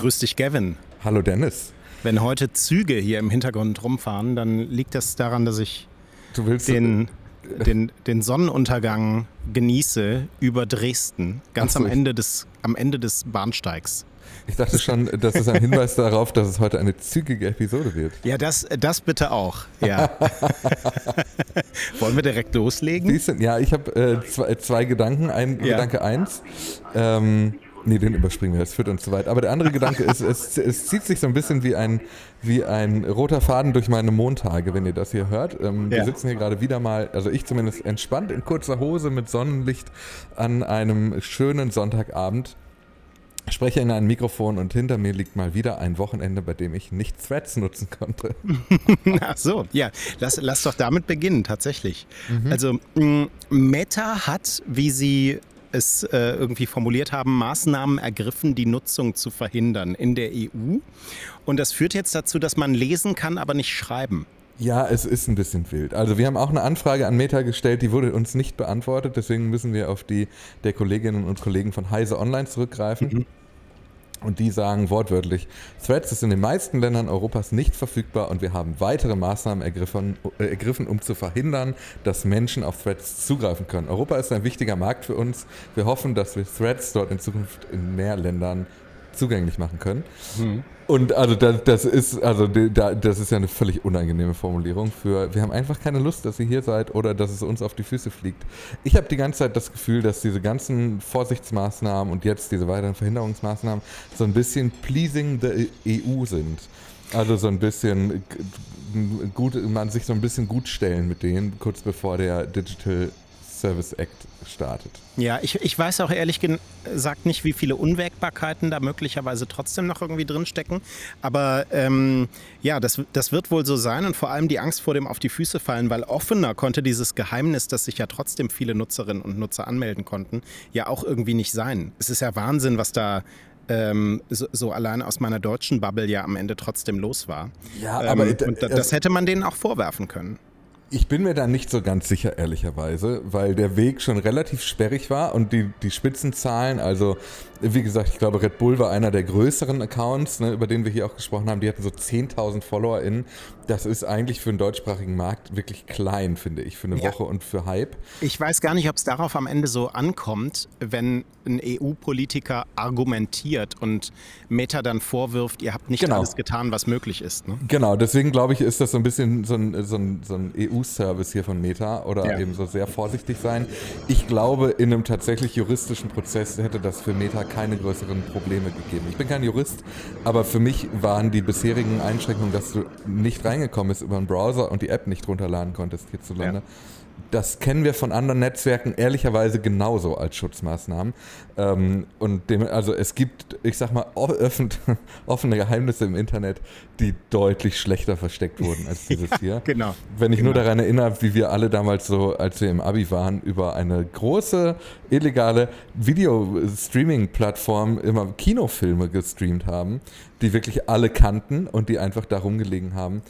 Grüß dich, Gavin. Hallo, Dennis. Wenn heute Züge hier im Hintergrund rumfahren, dann liegt das daran, dass ich Du willst den, den, den Sonnenuntergang genieße über Dresden, ganz so, am, Ende des, am Ende des Bahnsteigs. Ich dachte schon, das ist ein Hinweis darauf, dass es heute eine zügige Episode wird. Ja, das, das bitte auch. Ja. Wollen wir direkt loslegen? Ja, ich habe äh, zwei, zwei Gedanken. Ein Ja. Gedanke eins. Ähm, nee, den überspringen wir, das führt uns zu weit. Aber der andere Gedanke ist, es, es zieht sich so ein bisschen wie ein, wie ein roter Faden durch meine Montage, wenn ihr das hier hört. Ähm, Ja. Wir sitzen hier gerade wieder mal, also ich zumindest entspannt in kurzer Hose mit Sonnenlicht an einem schönen Sonntagabend. Spreche in ein Mikrofon und hinter mir liegt mal wieder ein Wochenende, bei dem ich nicht Threads nutzen konnte. Ach so, ja, lass, lass doch damit beginnen, tatsächlich. Mhm. Also, mh, Meta hat, wie sie es äh, irgendwie formuliert haben, Maßnahmen ergriffen, die Nutzung zu verhindern in der EU. Und das führt jetzt dazu, dass man lesen kann, aber nicht schreiben. Ja, es ist ein bisschen wild. Also wir haben auch eine Anfrage an Meta gestellt, die wurde uns nicht beantwortet, deswegen müssen wir auf die der Kolleginnen und Kollegen von Heise Online zurückgreifen. Und die sagen wortwörtlich, Threads ist in den meisten Ländern Europas nicht verfügbar und wir haben weitere Maßnahmen ergriffen, ergriffen, um zu verhindern, dass Menschen auf Threads zugreifen können. Europa ist ein wichtiger Markt für uns. Wir hoffen, dass wir Threads dort in Zukunft in mehr Ländern zugänglich machen können. Und also das, das ist also das ist ja eine völlig unangenehme Formulierung für wir haben einfach keine Lust, dass ihr hier seid oder dass es uns auf die Füße fliegt. Ich habe die ganze Zeit das Gefühl, dass diese ganzen Vorsichtsmaßnahmen und jetzt diese weiteren Verhinderungsmaßnahmen so ein bisschen pleasing the EU sind. Also so ein bisschen gut, man sich so ein bisschen gut stellen mit denen, kurz bevor der Digital Service Act startet. Ja, ich, ich weiß auch ehrlich gesagt nicht, wie viele Unwägbarkeiten da möglicherweise trotzdem noch irgendwie drinstecken. Aber ähm, ja, das, das wird wohl so sein und vor allem die Angst vor dem auf die Füße fallen, weil offener konnte dieses Geheimnis, dass sich ja trotzdem viele Nutzerinnen und Nutzer anmelden konnten, ja auch irgendwie nicht sein. Es ist ja Wahnsinn, was da ähm, so, so allein aus meiner deutschen Bubble ja am Ende trotzdem los war. Ja, Ähm, aber und da, das hätte man denen auch vorwerfen können. Ich bin mir da nicht so ganz sicher, ehrlicherweise, weil der Weg schon relativ sperrig war und die, die Spitzenzahlen, also wie gesagt, ich glaube, Red Bull war einer der größeren Accounts, ne, über den wir hier auch gesprochen haben. Die hatten so 10.000 FollowerInnen. Das ist eigentlich für einen deutschsprachigen Markt wirklich klein, finde ich, für eine Ja. Woche und für Hype. Ich weiß gar nicht, ob es darauf am Ende so ankommt, wenn ein EU-Politiker argumentiert und Meta dann vorwirft, ihr habt nicht Genau. alles getan, was möglich ist. Ne? Genau, deswegen glaube ich, ist das so ein bisschen so ein, so ein, so ein EU-Service hier von Meta oder Ja. eben so sehr vorsichtig sein. Ich glaube, in einem tatsächlich juristischen Prozess hätte das für Meta keine größeren Probleme gegeben. Ich bin kein Jurist, aber für mich waren die bisherigen Einschränkungen, dass du nicht reingekommen bist über einen Browser und die App nicht runterladen konntest hierzulande. Ja. Das kennen wir von anderen Netzwerken ehrlicherweise genauso als Schutzmaßnahmen. Ähm, und dem, also es gibt, ich sag mal, o- öffn- offene Geheimnisse im Internet, die deutlich schlechter versteckt wurden als dieses hier. Genau. Wenn ich nur Genau. daran erinnere, wie wir alle damals so, als wir im Abi waren, über eine große illegale Video-Streaming-Plattform immer Kinofilme gestreamt haben, die wirklich alle kannten und die einfach da rumgelegen haben.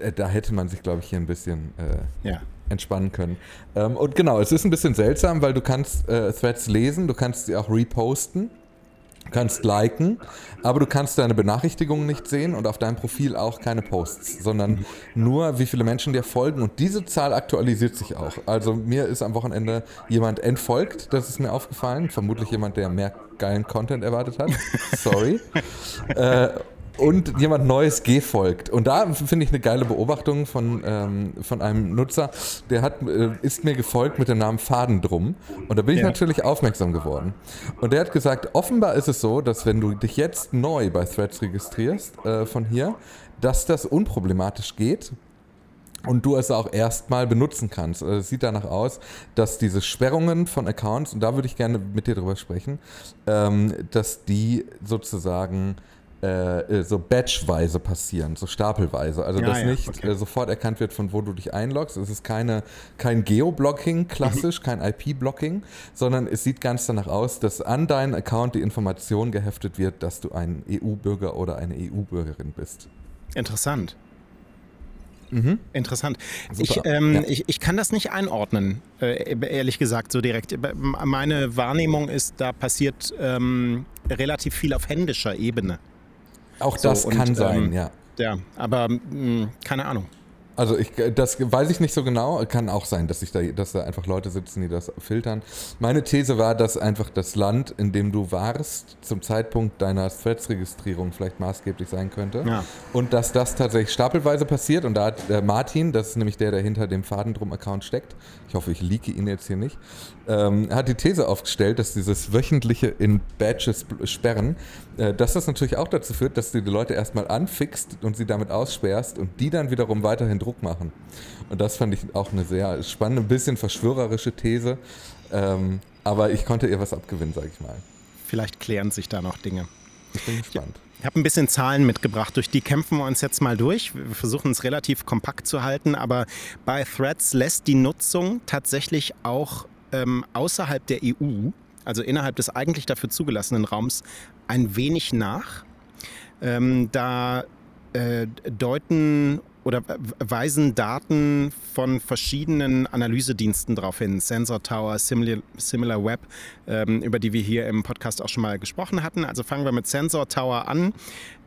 Äh, Da hätte man sich, glaube ich, hier ein bisschen äh, Ja. Entspannen können. Ähm, und genau, es ist ein bisschen seltsam, weil du kannst äh, Threads lesen, du kannst sie auch reposten, du kannst liken, aber du kannst deine Benachrichtigungen nicht sehen und auf deinem Profil auch keine Posts, sondern nur, wie viele Menschen dir folgen. Und diese Zahl aktualisiert sich auch. Also mir ist am Wochenende jemand entfolgt, das ist mir aufgefallen. Vermutlich jemand, der mehr geilen Content erwartet hat. Sorry. äh, und jemand Neues gefolgt. Und da finde ich eine geile Beobachtung von, ähm, von einem Nutzer, der hat, äh, ist mir gefolgt mit dem Namen Fadendrum. Und da bin ich Ja. natürlich aufmerksam geworden. Und der hat gesagt, offenbar ist es so, dass wenn du dich jetzt neu bei Threads registrierst, äh, von hier, dass das unproblematisch geht. Und du es auch erstmal benutzen kannst. Also es sieht danach aus, dass diese Sperrungen von Accounts, und da würde ich gerne mit dir drüber sprechen, ähm, dass die sozusagen äh, so batchweise passieren, so stapelweise. Also Ja, dass ja, nicht okay. äh, sofort erkannt wird, von wo du dich einloggst. Es ist keine, kein Geoblocking, klassisch, kein IP-Blocking, sondern es sieht ganz danach aus, dass an deinen Account die Information geheftet wird, dass du ein EU-Bürger oder eine EU-Bürgerin bist. Interessant. Interessant. Super. Ich, ähm, Ja. ich, ich kann das nicht einordnen, äh, ehrlich gesagt, so direkt. Meine Wahrnehmung ist, da passiert ähm, relativ viel auf händischer Ebene. Auch das so, kann und, sein, ähm, ja. Ja, aber mh, hm, keine Ahnung. Also ich, das weiß ich nicht so genau. Kann auch sein, dass, ich da, dass da einfach Leute sitzen, die das filtern. Meine These war, dass einfach das Land, in dem du warst, zum Zeitpunkt deiner Threads-Registrierung vielleicht maßgeblich sein könnte. Ja. Und dass das tatsächlich stapelweise passiert. Und da hat äh, Martin, das ist nämlich der, der hinter dem Fadendrum-Account steckt, ich hoffe, ich leake ihn jetzt hier nicht, ähm, hat die These aufgestellt, dass dieses wöchentliche in Badges sperren, äh, dass das natürlich auch dazu führt, dass du die Leute erstmal anfixt und sie damit aussperrst und die dann wiederum weiterhin Druck machen. Und das fand ich auch eine sehr spannende, ein bisschen verschwörerische These. Ähm, aber ich konnte ihr was abgewinnen, sage ich mal. Vielleicht klären sich da noch Dinge. Ich bin gespannt. Ich habe ein bisschen Zahlen mitgebracht, durch die kämpfen wir uns jetzt mal durch. Wir versuchen es relativ kompakt zu halten, aber bei Threads lässt die Nutzung tatsächlich auch ähm, außerhalb der EU, also innerhalb des eigentlich dafür zugelassenen Raums, ein wenig nach. Ähm, da äh, deuten oder weisen Daten von verschiedenen Analysediensten darauf hin. Sensor Tower, Similar, Similar Web, ähm, über die wir hier im Podcast auch schon mal gesprochen hatten. Also fangen wir mit Sensor Tower an.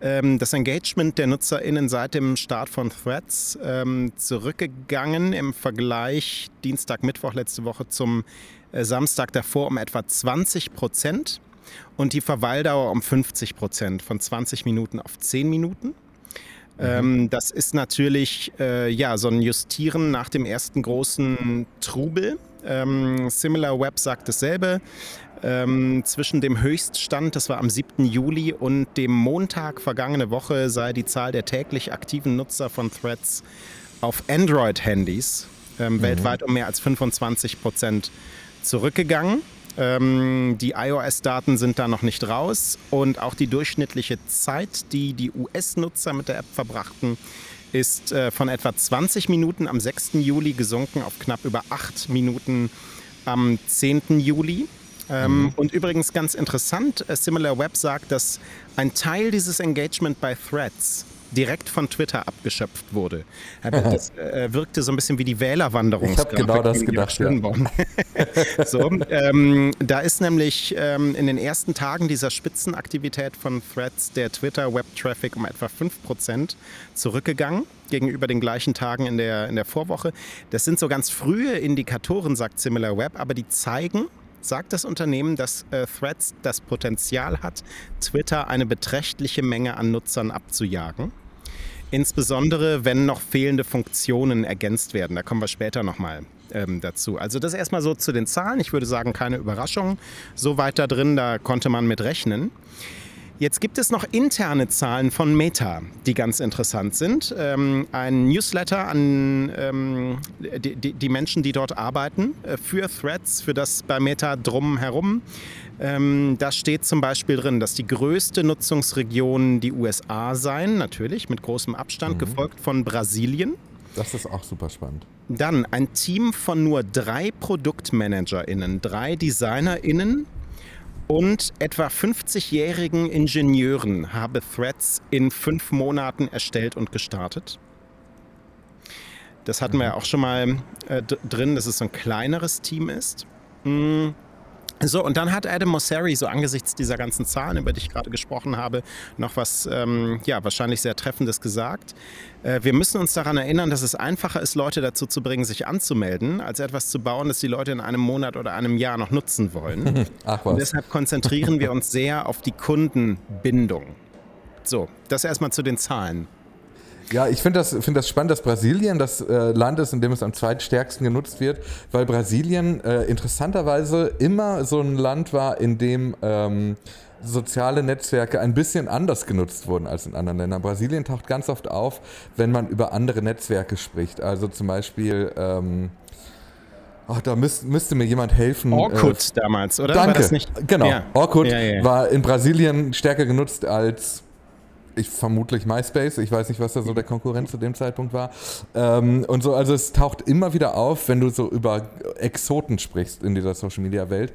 Ähm, das Engagement der NutzerInnen seit dem Start von Threads ähm, zurückgegangen im Vergleich Dienstag, Mittwoch letzte Woche zum äh, Samstag davor um etwa 20 Prozent und die Verweildauer um 50 Prozent, von 20 Minuten auf 10 Minuten. Ähm, das ist natürlich äh, ja, so ein Justieren nach dem ersten großen Trubel. Ähm, Similar Web sagt dasselbe. Ähm, zwischen dem Höchststand, das war am 7. Juli, und dem Montag vergangene Woche sei die Zahl der täglich aktiven Nutzer von Threads auf Android-Handys ähm, mhm. weltweit um mehr als 25 Prozent zurückgegangen. Ähm, die iOS-Daten sind da noch nicht raus und auch die durchschnittliche Zeit, die die US-Nutzer mit der App verbrachten, ist äh, von etwa 20 Minuten am 6. Juli gesunken auf knapp über 8 Minuten am 10. Juli. Ähm, mhm. Und übrigens ganz interessant, äh, Similar Web sagt, dass ein Teil dieses Engagement bei Threads direkt von Twitter abgeschöpft wurde. Das äh, wirkte so ein bisschen wie die Wählerwanderung. Ich habe genau das gedacht. Ja. so, ähm, da ist nämlich ähm, in den ersten Tagen dieser Spitzenaktivität von Threads der Twitter-Web-Traffic um etwa 5% zurückgegangen gegenüber den gleichen Tagen in der, in der Vorwoche. Das sind so ganz frühe Indikatoren, sagt SimilarWeb, aber die zeigen, sagt das Unternehmen, dass äh, Threads das Potenzial hat, Twitter eine beträchtliche Menge an Nutzern abzujagen. Insbesondere, wenn noch fehlende Funktionen ergänzt werden. Da kommen wir später nochmal ähm, dazu. Also das erstmal so zu den Zahlen. Ich würde sagen, keine Überraschung. So weit da drin, da konnte man mit rechnen. Jetzt gibt es noch interne Zahlen von Meta, die ganz interessant sind. Ähm, ein Newsletter an ähm, die, die, Menschen, die dort arbeiten, äh, für Threads, für das bei Meta drumherum. Ähm, da steht zum Beispiel drin, dass die größte Nutzungsregion die USA seien, natürlich mit großem Abstand, mhm. gefolgt von Brasilien. Das ist auch super spannend. Dann ein Team von nur drei ProduktmanagerInnen, drei DesignerInnen und etwa 50-jährigen Ingenieuren habe Threads in fünf Monaten erstellt und gestartet. Das hatten wir ja auch schon mal äh, drin, dass es so ein kleineres Team ist. Mhm. So, und dann hat Adam Mosseri so angesichts dieser ganzen Zahlen, über die ich gerade gesprochen habe, noch was, ähm, ja, wahrscheinlich sehr Treffendes gesagt. Äh, wir müssen uns daran erinnern, dass es einfacher ist, Leute dazu zu bringen, sich anzumelden, als etwas zu bauen, das die Leute in einem Monat oder einem Jahr noch nutzen wollen. Ach was. Und deshalb konzentrieren wir uns sehr auf die Kundenbindung. So, das erstmal zu den Zahlen. Ja, ich finde das, find das spannend, dass Brasilien das äh, Land ist, in dem es am zweitstärksten genutzt wird, weil Brasilien äh, interessanterweise immer so ein Land war, in dem ähm, soziale Netzwerke ein bisschen anders genutzt wurden als in anderen Ländern. Brasilien taucht ganz oft auf, wenn man über andere Netzwerke spricht. Also zum Beispiel. Ähm, Ach, da müsst, müsste mir jemand helfen. Orkut äh, damals, oder? Danke. Genau. Ja. Orkut ja, ja, war in Brasilien stärker genutzt als ich vermutlich MySpace, ich weiß nicht, was da so der Konkurrent zu dem Zeitpunkt war. Ähm, und so, also es taucht immer wieder auf, wenn du so über Exoten sprichst in dieser Social Media Welt.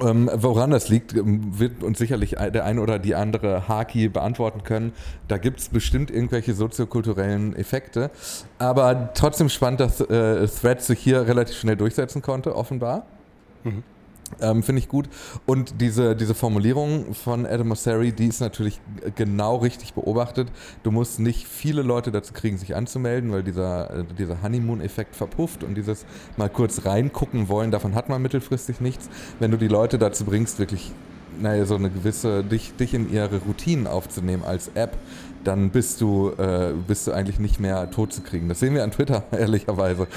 Ähm, woran das liegt, ähm, wird uns sicherlich der eine oder die andere Haki beantworten können. Da gibt es bestimmt irgendwelche soziokulturellen Effekte. Aber trotzdem spannend, dass äh, Threads sich hier relativ schnell durchsetzen konnte, offenbar. Mhm. Ähm, Finde ich gut. Und diese, diese Formulierung von Adam Mosseri, die ist natürlich genau richtig beobachtet. Du musst nicht viele Leute dazu kriegen, sich anzumelden, weil dieser, äh, dieser Honeymoon-Effekt verpufft und dieses mal kurz reingucken wollen, davon hat man mittelfristig nichts. Wenn du die Leute dazu bringst, wirklich naja, so eine gewisse, dich, dich in ihre Routinen aufzunehmen als App, dann bist du, äh, bist du eigentlich nicht mehr tot zu kriegen. Das sehen wir an Twitter, ehrlicherweise.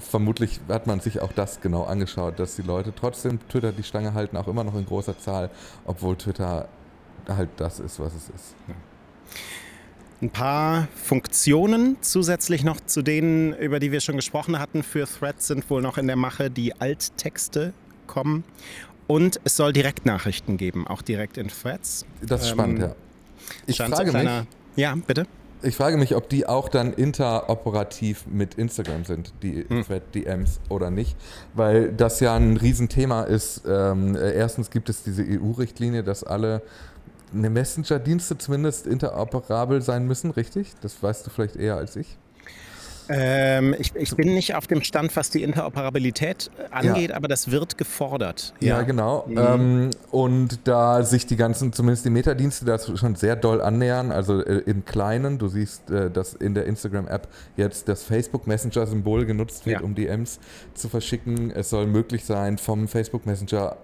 Vermutlich hat man sich auch das genau angeschaut, dass die Leute trotzdem Twitter die Stange halten, auch immer noch in großer Zahl, obwohl Twitter halt das ist, was es ist. Ein paar Funktionen zusätzlich noch zu denen, über die wir schon gesprochen hatten, für Threads sind wohl noch in der Mache, die Alttexte kommen. Und es soll Direktnachrichten geben, auch direkt in Threads. Das ist ähm, spannend, ja. Ich frage kleiner, mich, ja, bitte. Ich frage mich, ob die auch dann interoperativ mit Instagram sind, die hm. Thread-DMs oder nicht, weil das ja ein Riesenthema ist. Ähm, erstens gibt es diese EU-Richtlinie, dass alle Messenger-Dienste zumindest interoperabel sein müssen, richtig? Das weißt du vielleicht eher als ich. Ähm, ich, ich, bin nicht auf dem Stand, was die Interoperabilität äh, angeht, ja. aber das wird gefordert. Ja, ja genau. Mhm. Ähm, und da sich die ganzen, zumindest die Metadienste, da schon sehr doll annähern, also äh, im Kleinen, du siehst, äh, dass in der Instagram-App jetzt das Facebook Messenger-Symbol genutzt wird, ja. um DMs zu verschicken. Es soll möglich sein, vom Facebook Messenger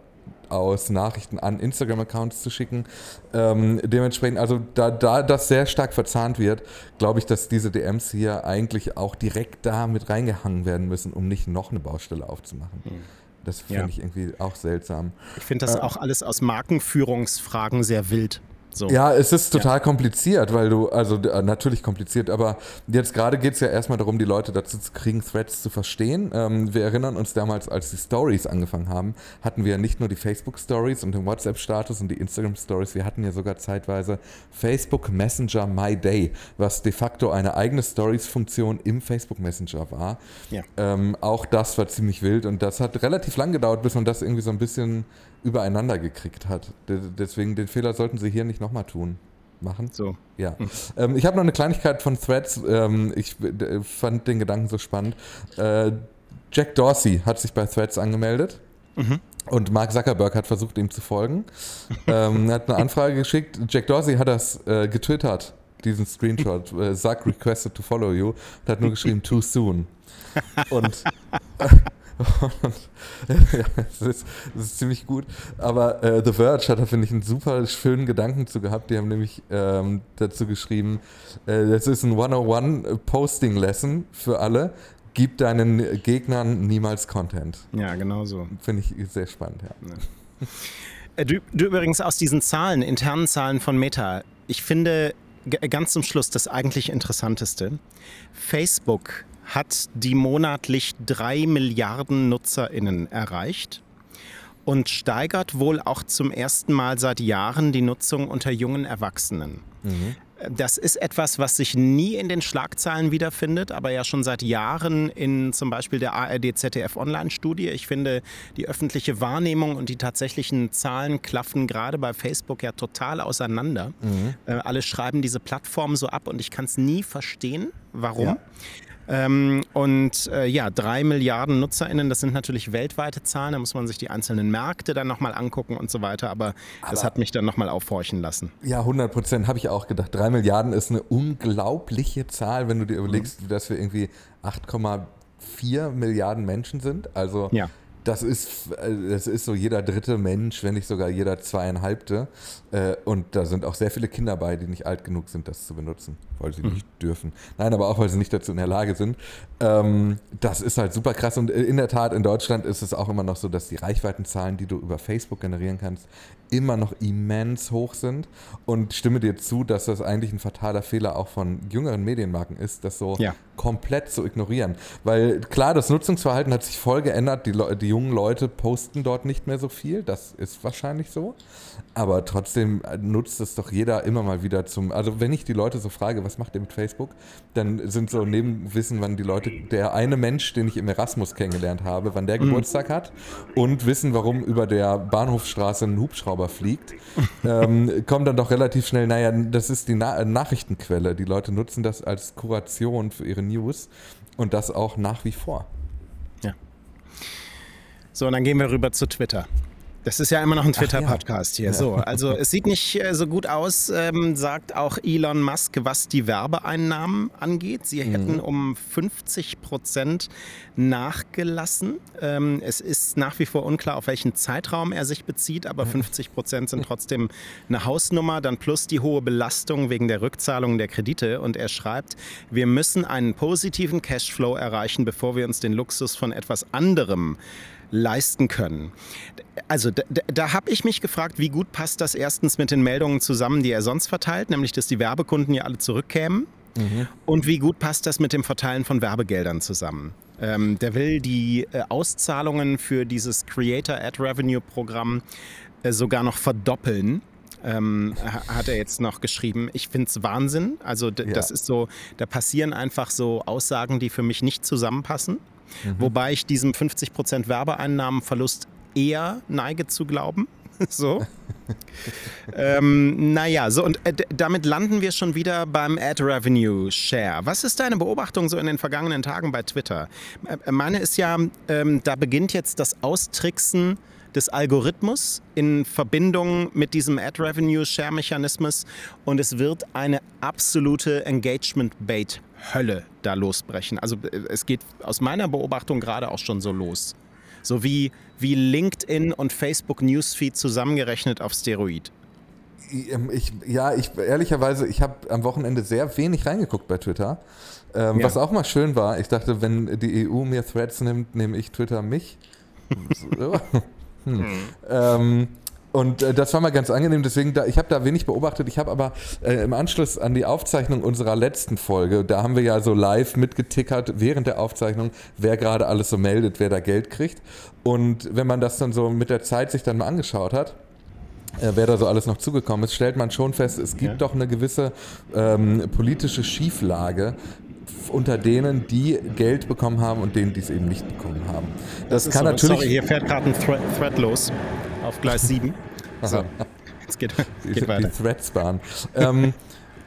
aus Nachrichten an Instagram-Accounts zu schicken. Ähm, dementsprechend, also da, da das sehr stark verzahnt wird, glaube ich, dass diese DMs hier eigentlich auch direkt da mit reingehangen werden müssen, um nicht noch eine Baustelle aufzumachen. Mhm. Das finde ja. ich irgendwie auch seltsam. Ich finde das äh, auch alles aus Markenführungsfragen sehr wild. So. Ja, es ist total ja. kompliziert, weil du, also äh, natürlich kompliziert, aber jetzt gerade geht es ja erstmal darum, die Leute dazu zu kriegen, Threads zu verstehen. Ähm, wir erinnern uns damals, als die Stories angefangen haben, hatten wir nicht nur die Facebook-Stories und den WhatsApp-Status und die Instagram-Stories, wir hatten ja sogar zeitweise Facebook Messenger My Day, was de facto eine eigene Stories-Funktion im Facebook Messenger war. Ja. Ähm, auch das war ziemlich wild und das hat relativ lang gedauert, bis man das irgendwie so ein bisschen übereinander gekriegt hat. Deswegen den Fehler sollten sie hier nicht nochmal tun. Machen? So. Ja. Hm. Ähm, ich habe noch eine Kleinigkeit von Threads. Ähm, ich fand den Gedanken so spannend. Äh, Jack Dorsey hat sich bei Threads angemeldet. Mhm. Und Mark Zuckerberg hat versucht, ihm zu folgen. ähm, hat eine Anfrage geschickt. Jack Dorsey hat das äh, getwittert, diesen Screenshot. Äh, Zuck requested to follow you. Und hat nur geschrieben, too soon. Und ja, das, ist, das ist ziemlich gut. Aber äh, The Verge hat da, finde ich, einen super schönen Gedanken zu gehabt. Die haben nämlich ähm, dazu geschrieben, äh, das ist ein 101 Posting Lesson für alle. Gib deinen Gegnern niemals Content. Ja, genau so. Finde ich sehr spannend, ja. ja. Äh, du, du übrigens aus diesen Zahlen, internen Zahlen von Meta, ich finde ganz zum Schluss das eigentlich Interessanteste. Facebook hat die monatlich drei Milliarden NutzerInnen erreicht und steigert wohl auch zum ersten Mal seit Jahren die Nutzung unter jungen Erwachsenen. Mhm. Das ist etwas, was sich nie in den Schlagzeilen wiederfindet, aber ja schon seit Jahren in zum Beispiel der ARD-ZDF-Online-Studie. Ich finde, die öffentliche Wahrnehmung und die tatsächlichen Zahlen klaffen gerade bei Facebook ja total auseinander. Mhm. Äh, alle schreiben diese Plattform so ab und ich kann es nie verstehen, warum. Ja. Ähm, und äh, ja, drei Milliarden NutzerInnen, das sind natürlich weltweite Zahlen, da muss man sich die einzelnen Märkte dann nochmal angucken und so weiter, aber, aber das hat mich dann nochmal aufhorchen lassen. Ja, 100 Prozent habe ich auch gedacht. Drei Milliarden ist eine unglaubliche Zahl, wenn du dir überlegst, mhm. dass wir irgendwie 8,4 Milliarden Menschen sind. Also ja das ist, äh, das ist so jeder dritte Mensch, wenn nicht sogar jeder zweieinhalbte. Äh, und da sind auch sehr viele Kinder bei, die nicht alt genug sind, das zu benutzen, weil sie mhm. nicht dürfen. Nein, aber auch, weil sie nicht dazu in der Lage sind. Ähm, das ist halt super krass. Und in der Tat, in Deutschland ist es auch immer noch so, dass die Reichweitenzahlen, die du über Facebook generieren kannst, immer noch immens hoch sind und stimme dir zu, dass das eigentlich ein fataler Fehler auch von jüngeren Medienmarken ist, das so ja. Komplett zu ignorieren. Weil klar, das Nutzungsverhalten hat sich voll geändert, die, die jungen Leute posten dort nicht mehr so viel, das ist wahrscheinlich so, aber trotzdem nutzt es doch jeder immer mal wieder zum, also wenn ich die Leute so frage, was macht ihr mit Facebook, dann sind so neben Wissen, wann die Leute, der eine Mensch, den ich im Erasmus kennengelernt habe, wann der mhm. Geburtstag hat und wissen, warum über der Bahnhofstraße ein Hubschrauber Hubschrauber fliegt, ähm, kommt dann doch relativ schnell, naja, das ist die Na Nachrichtenquelle. Die Leute nutzen das als Kuration für ihre News und das auch nach wie vor. Ja. So, und dann gehen wir rüber zu Twitter. Das ist ja immer noch ein Twitter-Podcast ja. hier. So, also es sieht nicht äh, so gut aus, ähm, sagt auch Elon Musk, was die Werbeeinnahmen angeht. Sie mhm. hätten um 50 Prozent nachgelassen. Ähm, es ist nach wie vor unklar, auf welchen Zeitraum er sich bezieht, aber 50 Prozent sind trotzdem eine Hausnummer. Dann plus die hohe Belastung wegen der Rückzahlung der Kredite. Und er schreibt, wir müssen einen positiven Cashflow erreichen, bevor wir uns den Luxus von etwas anderem leisten können. Also da, da habe ich mich gefragt, wie gut passt das erstens mit den Meldungen zusammen, die er sonst verteilt, nämlich dass die Werbekunden ja alle zurückkämen. Mhm. Und wie gut passt das mit dem Verteilen von Werbegeldern zusammen? Ähm, der will die äh, Auszahlungen für dieses Creator Ad Revenue Programm äh, sogar noch verdoppeln. Ähm, hat er jetzt noch geschrieben. Ich finde es Wahnsinn. Also ja. das ist so, da passieren einfach so Aussagen, die für mich nicht zusammenpassen. Mhm. Wobei ich diesem 50% Werbeeinnahmenverlust eher neige zu glauben. so. ähm, naja, so und äh, damit landen wir schon wieder beim Ad Revenue Share. Was ist deine Beobachtung so in den vergangenen Tagen bei Twitter? Äh, meine ist ja, ähm, da beginnt jetzt das Austricksen des Algorithmus in Verbindung mit diesem Ad Revenue Share Mechanismus und es wird eine absolute Engagement Bait Hölle da losbrechen. Also äh, es geht aus meiner Beobachtung gerade auch schon so los. So wie, wie LinkedIn und Facebook Newsfeed zusammengerechnet auf Steroid. Ähm, ich, ja, ich ehrlicherweise, ich habe am Wochenende sehr wenig reingeguckt bei Twitter. Ähm, ja. Was auch mal schön war, ich dachte, wenn die EU mir Threads nimmt, nehme ich Twitter mich. hm. Hm. Ähm, und äh, das war mal ganz angenehm, deswegen, da, ich habe da wenig beobachtet. Ich habe aber äh, im Anschluss an die Aufzeichnung unserer letzten Folge, da haben wir ja so live mitgetickert während der Aufzeichnung, wer gerade alles so meldet, wer da Geld kriegt. Und wenn man das dann so mit der Zeit sich dann mal angeschaut hat, äh, wer da so alles noch zugekommen ist, stellt man schon fest, es gibt ja. doch eine gewisse ähm, politische Schieflage unter denen, die Geld bekommen haben und denen, die es eben nicht bekommen haben. Das, das kann so, natürlich. Sorry, hier fährt gerade ein Thread, Thread los auf Gleis 7. So, jetzt geht, geht die, weiter. Die Threadsbahn. ähm,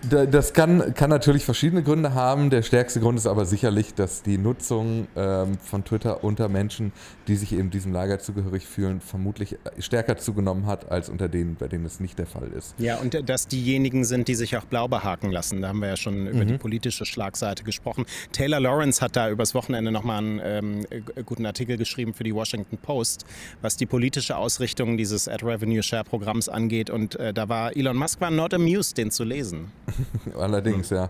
das kann, kann natürlich verschiedene Gründe haben. Der stärkste Grund ist aber sicherlich, dass die Nutzung ähm, von Twitter unter Menschen, die sich eben diesem Lager zugehörig fühlen, vermutlich stärker zugenommen hat als unter denen, bei denen es nicht der Fall ist. Ja, und äh, dass diejenigen sind, die sich auch blau behaken lassen. Da haben wir ja schon über mhm. die politische Schlagseite gesprochen. Taylor Lawrence hat da übers Wochenende nochmal einen ähm, guten Artikel geschrieben für die Washington Post, was die politische Ausrichtung dieses Ad Revenue Share Programms angeht. Und äh, da war Elon Musk war not amused, den zu lesen. Allerdings, ja.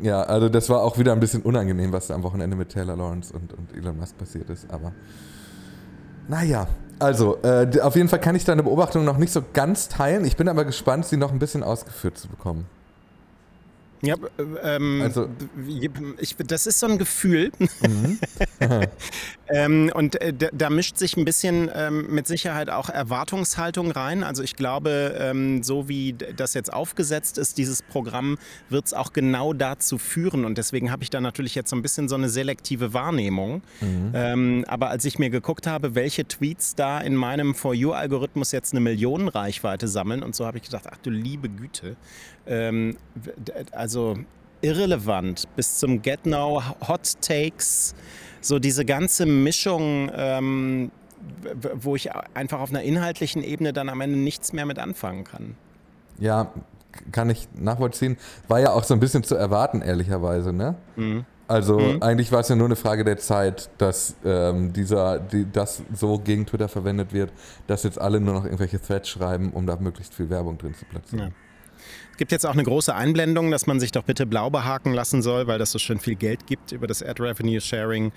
Ja, also das war auch wieder ein bisschen unangenehm, was da am Wochenende mit Taylor Lawrence und, und Elon Musk passiert ist. Aber naja, also äh, auf jeden Fall kann ich deine Beobachtung noch nicht so ganz teilen. Ich bin aber gespannt, sie noch ein bisschen ausgeführt zu bekommen. Ja, ähm, also, ich, das ist so ein Gefühl. Mhm. ähm, und äh, da, mischt sich ein bisschen ähm, mit Sicherheit auch Erwartungshaltung rein. Also ich glaube, ähm, so wie das jetzt aufgesetzt ist, dieses Programm, wird es auch genau dazu führen. Und deswegen habe ich da natürlich jetzt so ein bisschen so eine selektive Wahrnehmung. Mhm. Ähm, aber als ich mir geguckt habe, welche Tweets da in meinem For You-Algorithmus jetzt eine Millionenreichweite sammeln, und so habe ich gedacht, ach du liebe Güte. Ähm, also irrelevant bis zum Get Now, Hot Takes, so diese ganze Mischung, ähm, wo ich einfach auf einer inhaltlichen Ebene dann am Ende nichts mehr mit anfangen kann. Ja, kann ich nachvollziehen. War ja auch so ein bisschen zu erwarten, ehrlicherweise, ne? Mhm. Also mhm. eigentlich war es ja nur eine Frage der Zeit, dass ähm, dieser, die, das so gegen Twitter verwendet wird, dass jetzt alle nur noch irgendwelche Threads schreiben, um da möglichst viel Werbung drin zu platzieren. Ja gibt jetzt auch eine große Einblendung, dass man sich doch bitte blau behaken lassen soll, weil das so schön viel Geld gibt über das Ad Revenue Sharing.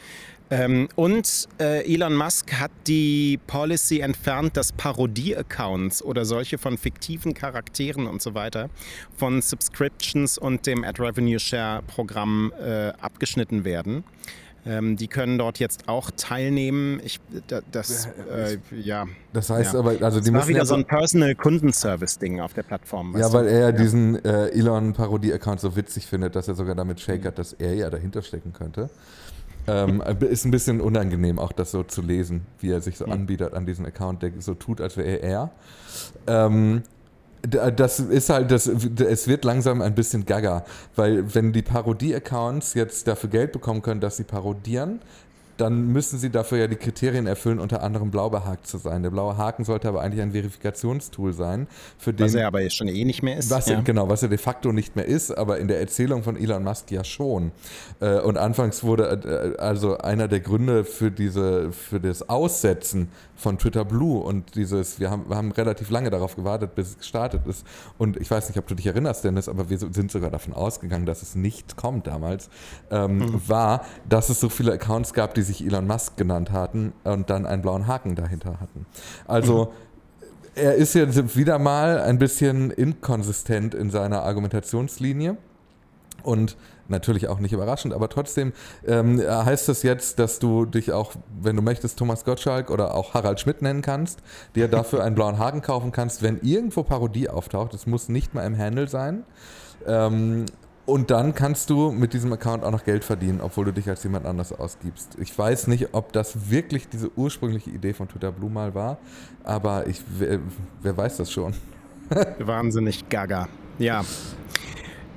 Ähm, und äh, Elon Musk hat die Policy entfernt, dass Parodie-Accounts oder solche von fiktiven Charakteren und so weiter von Subscriptions und dem Ad Revenue Share Programm äh, abgeschnitten werden. Ähm, die können dort jetzt auch teilnehmen. Ich, das, äh, ja. Das heißt ja. aber, also die das war wieder ja so ein Personal-Kundenservice-Ding auf der Plattform. Ja, weil er ja diesen äh, Elon-Parodie-Account so witzig findet, dass er sogar damit shakert, dass er ja dahinter stecken könnte. Ähm, ist ein bisschen unangenehm, auch das so zu lesen, wie er sich so anbietet an diesen Account, der so tut, als wäre er er. Ähm, das ist halt, das, es wird langsam ein bisschen gaga, weil wenn die Parodie-Accounts jetzt dafür Geld bekommen können, dass sie parodieren, dann müssen sie dafür ja die Kriterien erfüllen, unter anderem blau behakt zu sein. Der blaue Haken sollte aber eigentlich ein Verifikationstool sein, für den. Was er aber jetzt schon eh nicht mehr ist. Was, ja. Genau, was er de facto nicht mehr ist, aber in der Erzählung von Elon Musk ja schon. Äh, und anfangs wurde äh, also einer der Gründe für diese, für das Aussetzen von Twitter Blue und dieses, wir haben, wir haben relativ lange darauf gewartet, bis es gestartet ist. Und ich weiß nicht, ob du dich erinnerst, Dennis, aber wir sind sogar davon ausgegangen, dass es nicht kommt damals, ähm, mhm. war, dass es so viele Accounts gab, die sich Elon Musk genannt hatten und dann einen blauen Haken dahinter hatten. Also mhm er ist jetzt wieder mal ein bisschen inkonsistent in seiner Argumentationslinie. Und natürlich auch nicht überraschend, aber trotzdem ähm, heißt das jetzt, dass du dich auch, wenn du möchtest, Thomas Gottschalk oder auch Harald Schmidt nennen kannst, dir dafür einen blauen Haken kaufen kannst, wenn irgendwo Parodie auftaucht. Es muss nicht mal im Handle sein. Ähm, und dann kannst du mit diesem Account auch noch Geld verdienen, obwohl du dich als jemand anders ausgibst. Ich weiß nicht, ob das wirklich diese ursprüngliche Idee von Twitter Blue mal war, aber ich, wer, wer weiß das schon. Wahnsinnig gaga. Ja.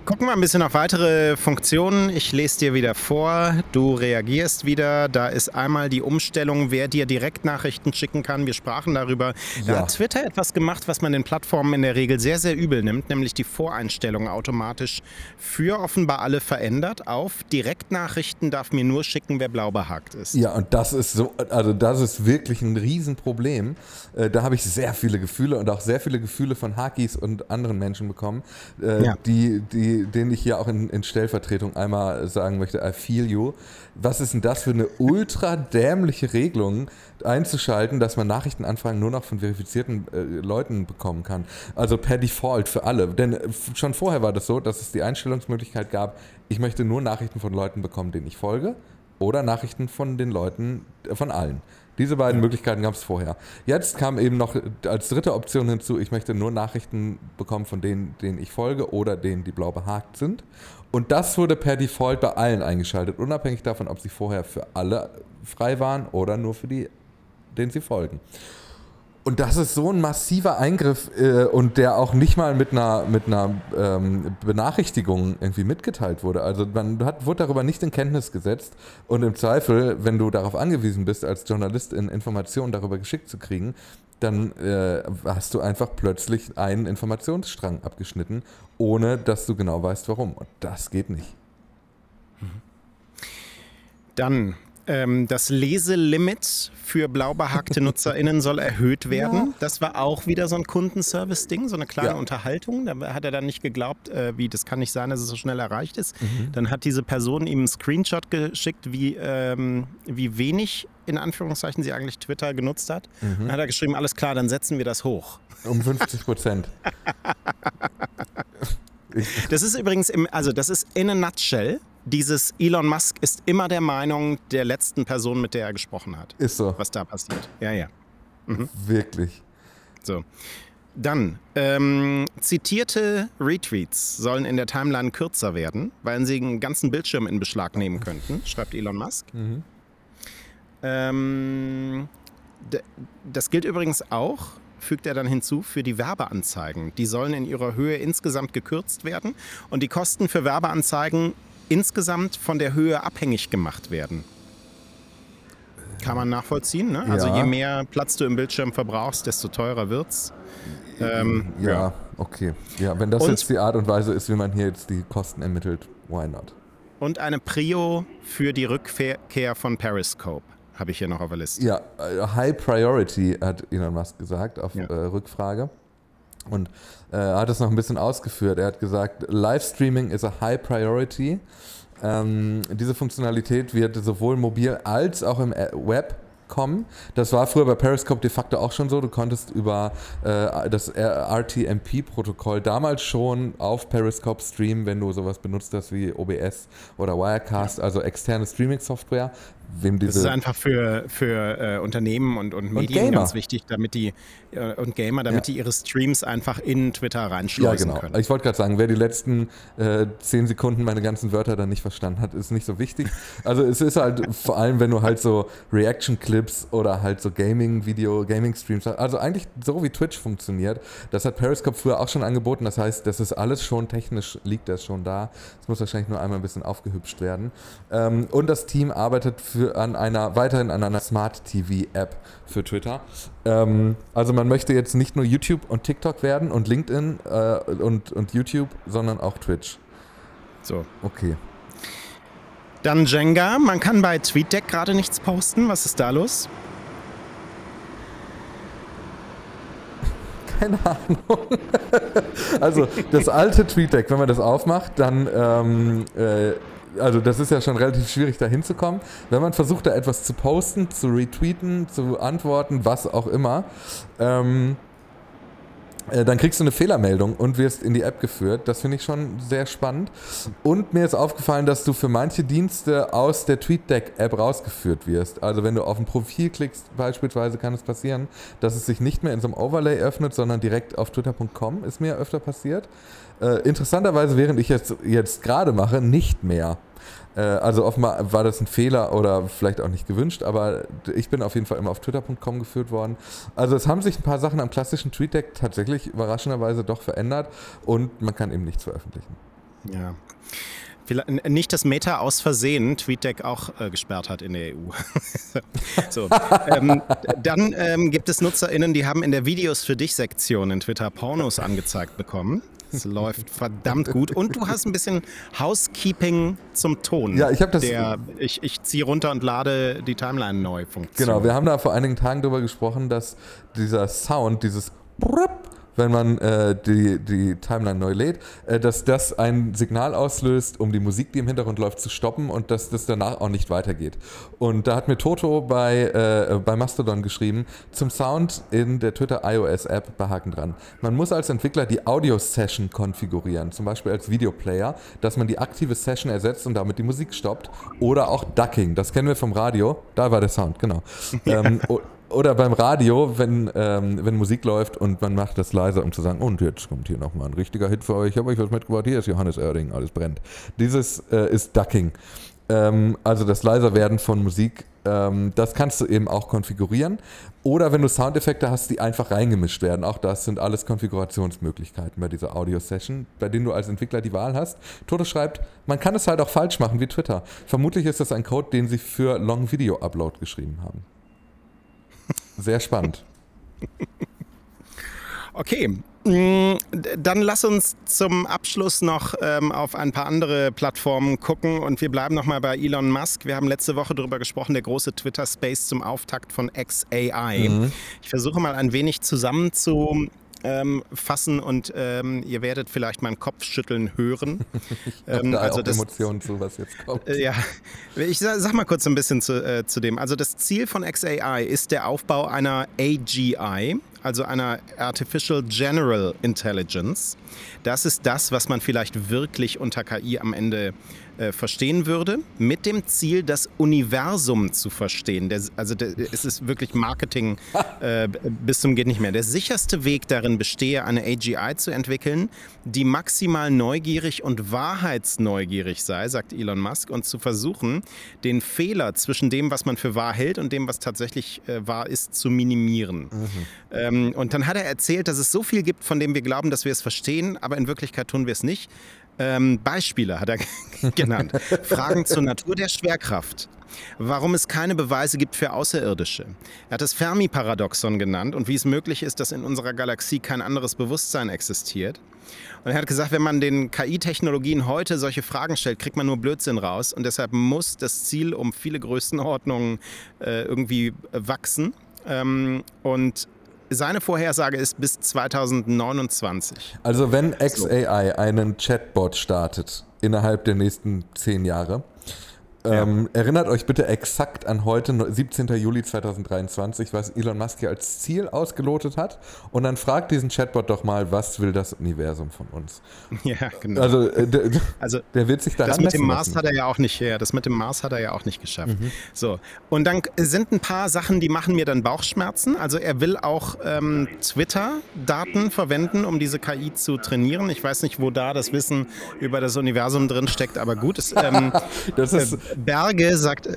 Gucken wir ein bisschen auf weitere Funktionen. Ich lese dir wieder vor. Du reagierst wieder. Da ist einmal die Umstellung, wer dir Direktnachrichten schicken kann. Wir sprachen darüber. Da ja. hat Twitter etwas gemacht, was man den Plattformen in der Regel sehr, sehr übel nimmt, nämlich die Voreinstellungen automatisch für offenbar alle verändert auf Direktnachrichten darf mir nur schicken, wer blau behagt ist. Ja, und das ist so, also das ist wirklich ein Riesenproblem. Äh, da habe ich sehr viele Gefühle und auch sehr viele Gefühle von Hakis und anderen Menschen bekommen, äh, ja. die, den ich hier auch in, in, Stellvertretung einmal sagen möchte, I feel you. Was ist denn das für eine ultra dämliche Regelung einzuschalten, dass man Nachrichtenanfragen nur noch von verifizierten äh, Leuten bekommen kann? Also per Default für alle. Denn äh, schon vorher war das so, dass es die Einstellungsmöglichkeit gab, ich möchte nur Nachrichten von Leuten bekommen, denen ich folge oder Nachrichten von den Leuten, äh, von allen. Diese beiden Möglichkeiten gab es vorher. Jetzt kam eben noch als dritte Option hinzu, ich möchte nur Nachrichten bekommen von denen, denen ich folge oder denen, die blau behakt sind. Und das wurde per Default bei allen eingeschaltet, unabhängig davon, ob sie vorher für alle frei waren oder nur für die, denen sie folgen. Und das ist so ein massiver Eingriff äh, und der auch nicht mal mit einer, mit einer ähm, Benachrichtigung irgendwie mitgeteilt wurde. Also man hat, wurde darüber nicht in Kenntnis gesetzt und im Zweifel, wenn du darauf angewiesen bist, als Journalist in Informationen darüber geschickt zu kriegen, dann äh, hast du einfach plötzlich einen Informationsstrang abgeschnitten, ohne dass du genau weißt, warum. Und das geht nicht. Dann ähm, das Leselimit für blau behackte NutzerInnen soll erhöht werden. Ja. Das war auch wieder so ein Kundenservice-Ding, so eine kleine ja. Unterhaltung. Da hat er dann nicht geglaubt, äh, wie das kann nicht sein, dass es so schnell erreicht ist. Mhm. Dann hat diese Person ihm einen Screenshot geschickt, wie, ähm, wie wenig in Anführungszeichen sie eigentlich Twitter genutzt hat. Mhm. Dann hat er geschrieben, alles klar, dann setzen wir das hoch. Um 50 Prozent. das ist übrigens, im, also das ist in a nutshell dieses Elon Musk ist immer der Meinung der letzten Person, mit der er gesprochen hat. Ist so. Was da passiert. Ja, ja. Mhm. Wirklich. So. Dann, ähm, zitierte Retweets sollen in der Timeline kürzer werden, weil sie einen ganzen Bildschirm in Beschlag nehmen könnten, schreibt Elon Musk. Mhm. Ähm, das gilt übrigens auch, fügt er dann hinzu, für die Werbeanzeigen. Die sollen in ihrer Höhe insgesamt gekürzt werden und die Kosten für Werbeanzeigen insgesamt von der Höhe abhängig gemacht werden. Kann man nachvollziehen, ne? Also ja. je mehr Platz du im Bildschirm verbrauchst, desto teurer wird's. Ähm, ja, ja, okay. Ja, wenn das und, jetzt die Art und Weise ist, wie man hier jetzt die Kosten ermittelt, why not? Und eine Prio für die Rückkehr von Periscope habe ich hier noch auf der Liste. Ja, äh, High Priority hat Elon Musk gesagt auf ja. äh, Rückfrage. Und äh, hat es noch ein bisschen ausgeführt. Er hat gesagt, Livestreaming is a high priority. Ähm, diese Funktionalität wird sowohl mobil als auch im Web kommen. Das war früher bei Periscope de facto auch schon so. Du konntest über äh, das RTMP-Protokoll damals schon auf Periscope streamen, wenn du sowas benutzt hast wie OBS oder Wirecast, also externe Streaming-Software. Das ist einfach für, für äh, Unternehmen und, und Medien und ganz wichtig, damit die äh, und Gamer, damit ja. die ihre Streams einfach in Twitter reinschleusen ja, genau. können. Ich wollte gerade sagen, wer die letzten äh, zehn Sekunden meine ganzen Wörter dann nicht verstanden hat, ist nicht so wichtig. Also es ist halt vor allem, wenn du halt so Reaction-Clips oder halt so Gaming-Video, Gaming-Streams also eigentlich so wie Twitch funktioniert. Das hat Periscope früher auch schon angeboten. Das heißt, das ist alles schon technisch, liegt das schon da. Es muss wahrscheinlich nur einmal ein bisschen aufgehübscht werden. Ähm, und das Team arbeitet für an einer, weiterhin an einer Smart TV App für Twitter. Ähm, also man möchte jetzt nicht nur YouTube und TikTok werden und LinkedIn äh, und, und YouTube, sondern auch Twitch. So. Okay. Dann Jenga. Man kann bei TweetDeck gerade nichts posten. Was ist da los? Keine Ahnung. also das alte TweetDeck, wenn man das aufmacht, dann ähm, äh, also das ist ja schon relativ schwierig da hinzukommen. Wenn man versucht, da etwas zu posten, zu retweeten, zu antworten, was auch immer, ähm, äh, dann kriegst du eine Fehlermeldung und wirst in die App geführt. Das finde ich schon sehr spannend. Und mir ist aufgefallen, dass du für manche Dienste aus der TweetDeck-App rausgeführt wirst. Also wenn du auf ein Profil klickst, beispielsweise kann es passieren, dass es sich nicht mehr in so einem Overlay öffnet, sondern direkt auf twitter.com. Ist mir öfter passiert. Äh, interessanterweise, während ich jetzt, jetzt gerade mache, nicht mehr. Äh, also offenbar war das ein Fehler oder vielleicht auch nicht gewünscht, aber ich bin auf jeden Fall immer auf twitter.com geführt worden. Also es haben sich ein paar Sachen am klassischen TweetDeck tatsächlich überraschenderweise doch verändert und man kann eben nichts veröffentlichen. Ja. Nicht, dass Meta aus Versehen TweetDeck auch äh, gesperrt hat in der EU. so. ähm, dann ähm, gibt es NutzerInnen, die haben in der Videos für dich Sektion in Twitter Pornos angezeigt bekommen. Es läuft verdammt gut. Und du hast ein bisschen Housekeeping zum Ton. Ja, ich habe das. Der, ich, ich ziehe runter und lade die Timeline neu funktioniert. Genau, wir haben da vor einigen Tagen darüber gesprochen, dass dieser Sound, dieses Brupp, wenn man äh, die, die Timeline neu lädt, äh, dass das ein Signal auslöst, um die Musik, die im Hintergrund läuft, zu stoppen und dass das danach auch nicht weitergeht. Und da hat mir Toto bei, äh, bei Mastodon geschrieben, zum Sound in der Twitter iOS App bei Haken dran. Man muss als Entwickler die Audio-Session konfigurieren, zum Beispiel als Videoplayer, dass man die aktive Session ersetzt und damit die Musik stoppt. Oder auch Ducking, das kennen wir vom Radio. Da war der Sound, genau. ähm, oder beim Radio, wenn, ähm, wenn Musik läuft und man macht das leiser, um zu sagen, und jetzt kommt hier nochmal ein richtiger Hit für euch, ich habe euch was mitgebracht, hier ist Johannes Oerding, alles brennt. Dieses äh, ist Ducking. Ähm, also das Leiserwerden von Musik, ähm, das kannst du eben auch konfigurieren. Oder wenn du Soundeffekte hast, die einfach reingemischt werden. Auch das sind alles Konfigurationsmöglichkeiten bei dieser Audio-Session, bei denen du als Entwickler die Wahl hast. Toto schreibt, man kann es halt auch falsch machen wie Twitter. Vermutlich ist das ein Code, den sie für Long-Video-Upload geschrieben haben. Sehr spannend. Okay, mm, dann lass uns zum Abschluss noch ähm, auf ein paar andere Plattformen gucken und wir bleiben nochmal bei Elon Musk. Wir haben letzte Woche darüber gesprochen, der große Twitter-Space zum Auftakt von XAI. Mhm. Ich versuche mal ein wenig zusammen ähm, fassen und ähm, ihr werdet vielleicht meinen Kopfschütteln hören. ähm, da also auch das, Emotionen zu, was jetzt kommt. Äh, ja, ich sag, sag, mal kurz ein bisschen zu, äh, zu dem. Also das Ziel von XAI ist der Aufbau einer AGI, also einer Artificial General Intelligence. Das ist das, was man vielleicht wirklich unter KI am Ende äh, verstehen würde, mit dem Ziel, das Universum zu verstehen. Der, also der, es ist wirklich Marketing äh, bis zum geht nicht mehr. Der sicherste Weg darin bestehe, eine AGI zu entwickeln, die maximal neugierig und wahrheitsneugierig sei, sagt Elon Musk, und zu versuchen, den Fehler zwischen dem, was man für wahr hält und dem, was tatsächlich äh, wahr ist, zu minimieren. Mhm. Ähm, und dann hat er erzählt, dass es so viel gibt, von dem wir glauben, dass wir es verstehen, aber in Wirklichkeit tun wir es nicht. Ähm, Beispiele hat er genannt. Fragen zur Natur der Schwerkraft. Warum es keine Beweise gibt für Außerirdische. Er hat das Fermi-Paradoxon genannt und wie es möglich ist, dass in unserer Galaxie kein anderes Bewusstsein existiert. Und er hat gesagt, wenn man den KI-Technologien heute solche Fragen stellt, kriegt man nur Blödsinn raus. Und deshalb muss das Ziel um viele Größenordnungen äh, irgendwie wachsen. Ähm, und seine Vorhersage ist bis 2029. Also wenn XAI einen Chatbot startet innerhalb der nächsten zehn Jahre, ähm, erinnert euch bitte exakt an heute, 17. Juli 2023, was Elon Musk hier als Ziel ausgelotet hat. Und dann fragt diesen Chatbot doch mal, was will das Universum von uns? Ja, genau. Also, äh, der, also der wird sich daran Das mit dem Mars lassen. hat er ja auch nicht, ja, das mit dem Mars hat er ja auch nicht geschafft. Mhm. So. Und dann sind ein paar Sachen, die machen mir dann Bauchschmerzen. Also er will auch ähm, Twitter-Daten verwenden, um diese KI zu trainieren. Ich weiß nicht, wo da das Wissen über das Universum drin steckt, aber gut. Es, ähm, das ist äh, Berge sagt,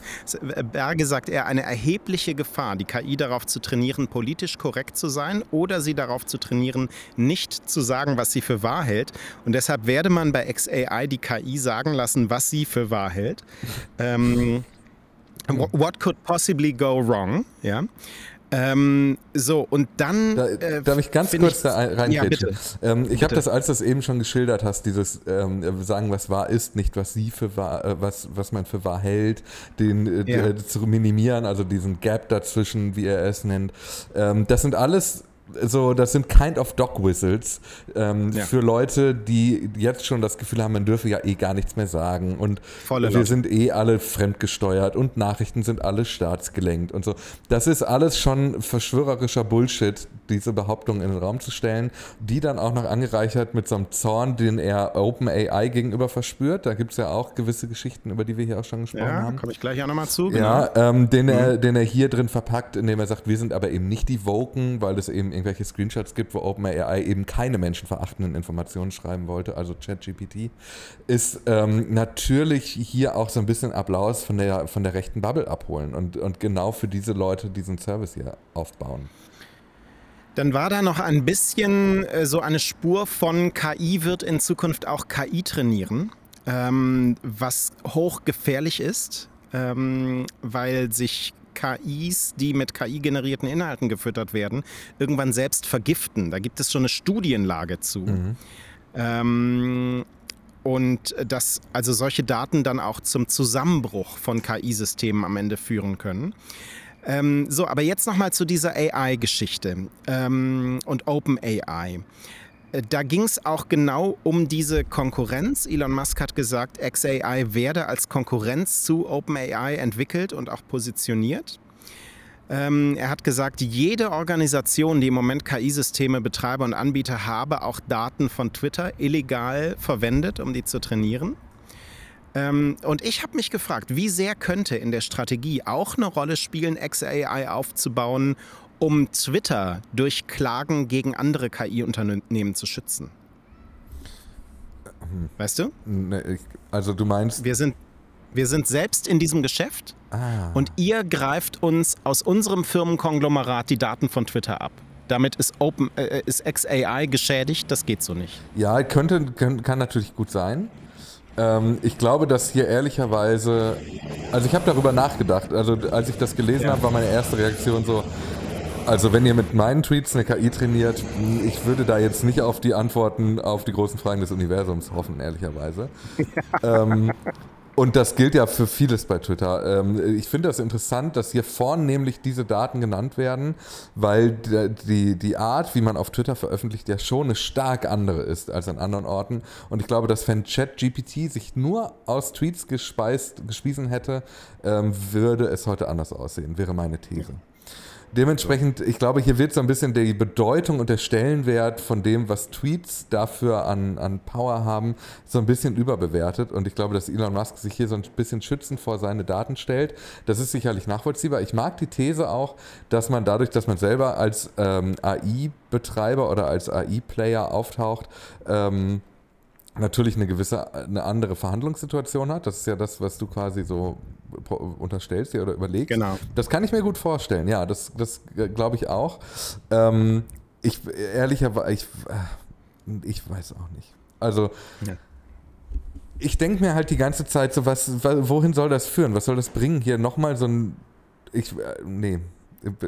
Berge sagt er, eine erhebliche Gefahr, die KI darauf zu trainieren, politisch korrekt zu sein oder sie darauf zu trainieren, nicht zu sagen, was sie für wahr hält. Und deshalb werde man bei XAI die KI sagen lassen, was sie für wahr hält. Ähm, What could possibly go wrong? Ja. Ähm, so, und dann. Da, äh, darf ich ganz kurz ich, da rein ja. Ähm, ich habe das, als du es eben schon geschildert hast, dieses ähm, Sagen, was wahr ist, nicht was sie für wahr, äh, was, was man für wahr hält, den äh, ja. zu minimieren, also diesen Gap dazwischen, wie er es nennt. Ähm, das sind alles so, das sind kind of dog whistles ähm, ja. für Leute, die jetzt schon das Gefühl haben, man dürfe ja eh gar nichts mehr sagen und Volle wir sind eh alle fremdgesteuert und Nachrichten sind alle staatsgelenkt und so. Das ist alles schon verschwörerischer Bullshit, diese Behauptung in den Raum zu stellen, die dann auch noch angereichert mit so einem Zorn, den er OpenAI gegenüber verspürt. Da gibt es ja auch gewisse Geschichten, über die wir hier auch schon gesprochen ja, haben. komme ich gleich auch nochmal zu. Genau. Ja, ähm, den, mhm. er, den er hier drin verpackt, indem er sagt, wir sind aber eben nicht die Woken, weil es eben irgendwelche Screenshots gibt, wo OpenAI eben keine menschenverachtenden Informationen schreiben wollte, also ChatGPT, ist ähm, natürlich hier auch so ein bisschen Applaus von der, von der rechten Bubble abholen und, und genau für diese Leute diesen Service hier aufbauen. Dann war da noch ein bisschen äh, so eine Spur von KI wird in Zukunft auch KI trainieren, ähm, was hochgefährlich ist, ähm, weil sich KIs, die mit KI-generierten Inhalten gefüttert werden, irgendwann selbst vergiften. Da gibt es schon eine Studienlage zu. Mhm. Ähm, und dass also solche Daten dann auch zum Zusammenbruch von KI-Systemen am Ende führen können. Ähm, so, aber jetzt nochmal zu dieser AI-Geschichte ähm, und OpenAI. Äh, da ging es auch genau um diese Konkurrenz. Elon Musk hat gesagt, XAI werde als Konkurrenz zu OpenAI entwickelt und auch positioniert. Ähm, er hat gesagt, jede Organisation, die im Moment KI-Systeme, Betreiber und Anbieter habe, auch Daten von Twitter illegal verwendet, um die zu trainieren. Ähm, und ich habe mich gefragt, wie sehr könnte in der Strategie auch eine Rolle spielen, XAI aufzubauen, um Twitter durch Klagen gegen andere KI-Unternehmen zu schützen. Weißt du? Ne, also du meinst. Wir sind, wir sind selbst in diesem Geschäft ah. und ihr greift uns aus unserem Firmenkonglomerat die Daten von Twitter ab. Damit ist, Open, äh, ist XAI geschädigt, das geht so nicht. Ja, könnte, kann, kann natürlich gut sein. Ähm, ich glaube, dass hier ehrlicherweise, also ich habe darüber nachgedacht. Also als ich das gelesen ja. habe, war meine erste Reaktion so, also wenn ihr mit meinen Tweets eine KI trainiert, ich würde da jetzt nicht auf die Antworten auf die großen Fragen des Universums hoffen, ehrlicherweise. Ja. Ähm, und das gilt ja für vieles bei Twitter. Ähm, ich finde das interessant, dass hier vornehmlich diese Daten genannt werden, weil die, die Art, wie man auf Twitter veröffentlicht, ja schon eine stark andere ist als an anderen Orten. Und ich glaube, dass wenn ChatGPT sich nur aus Tweets gespeist, gespiesen hätte, ähm, würde es heute anders aussehen, wäre meine These. Dementsprechend, ich glaube, hier wird so ein bisschen die Bedeutung und der Stellenwert von dem, was Tweets dafür an, an Power haben, so ein bisschen überbewertet. Und ich glaube, dass Elon Musk sich hier so ein bisschen schützend vor seine Daten stellt. Das ist sicherlich nachvollziehbar. Ich mag die These auch, dass man dadurch, dass man selber als ähm, AI-Betreiber oder als AI-Player auftaucht, ähm, natürlich eine gewisse, eine andere Verhandlungssituation hat. Das ist ja das, was du quasi so unterstellst dir oder überlegst. Genau. Das kann ich mir gut vorstellen, ja, das, das äh, glaube ich auch. Ähm, ich, ehrlicherweise, ich, äh, ich weiß auch nicht. Also, ja. ich denke mir halt die ganze Zeit so, was, wohin soll das führen? Was soll das bringen? Hier nochmal so ein, ich, äh, nee,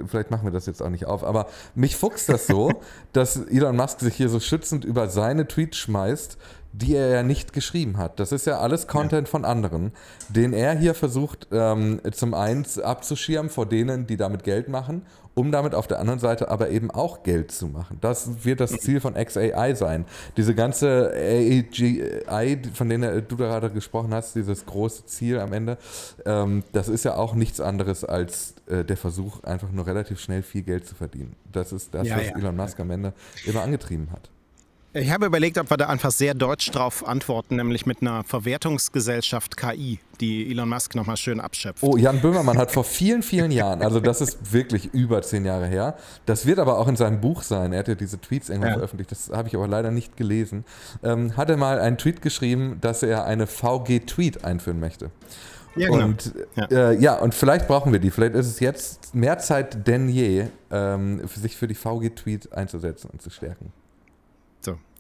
vielleicht machen wir das jetzt auch nicht auf, aber mich fuchst das so, dass Elon Musk sich hier so schützend über seine Tweets schmeißt, die er ja nicht geschrieben hat. Das ist ja alles Content ja. von anderen, den er hier versucht ähm, zum einen abzuschirmen vor denen, die damit Geld machen, um damit auf der anderen Seite aber eben auch Geld zu machen. Das wird das Ziel von XAI sein. Diese ganze AGI, von denen du gerade gesprochen hast, dieses große Ziel am Ende, ähm, das ist ja auch nichts anderes als äh, der Versuch, einfach nur relativ schnell viel Geld zu verdienen. Das ist das, ja, was ja. Elon Musk am Ende immer angetrieben hat. Ich habe überlegt, ob wir da einfach sehr deutsch drauf antworten, nämlich mit einer Verwertungsgesellschaft KI, die Elon Musk nochmal schön abschöpft. Oh, Jan Böhmermann hat vor vielen, vielen Jahren, also das ist wirklich über zehn Jahre her, das wird aber auch in seinem Buch sein, er hat ja diese Tweets irgendwann ja. veröffentlicht, das habe ich aber leider nicht gelesen, ähm, hat er mal einen Tweet geschrieben, dass er eine VG-Tweet einführen möchte. Ja, genau. Und ja. Äh, ja. und vielleicht brauchen wir die. Vielleicht ist es jetzt mehr Zeit denn je, ähm, für sich für die VG-Tweet einzusetzen und zu stärken.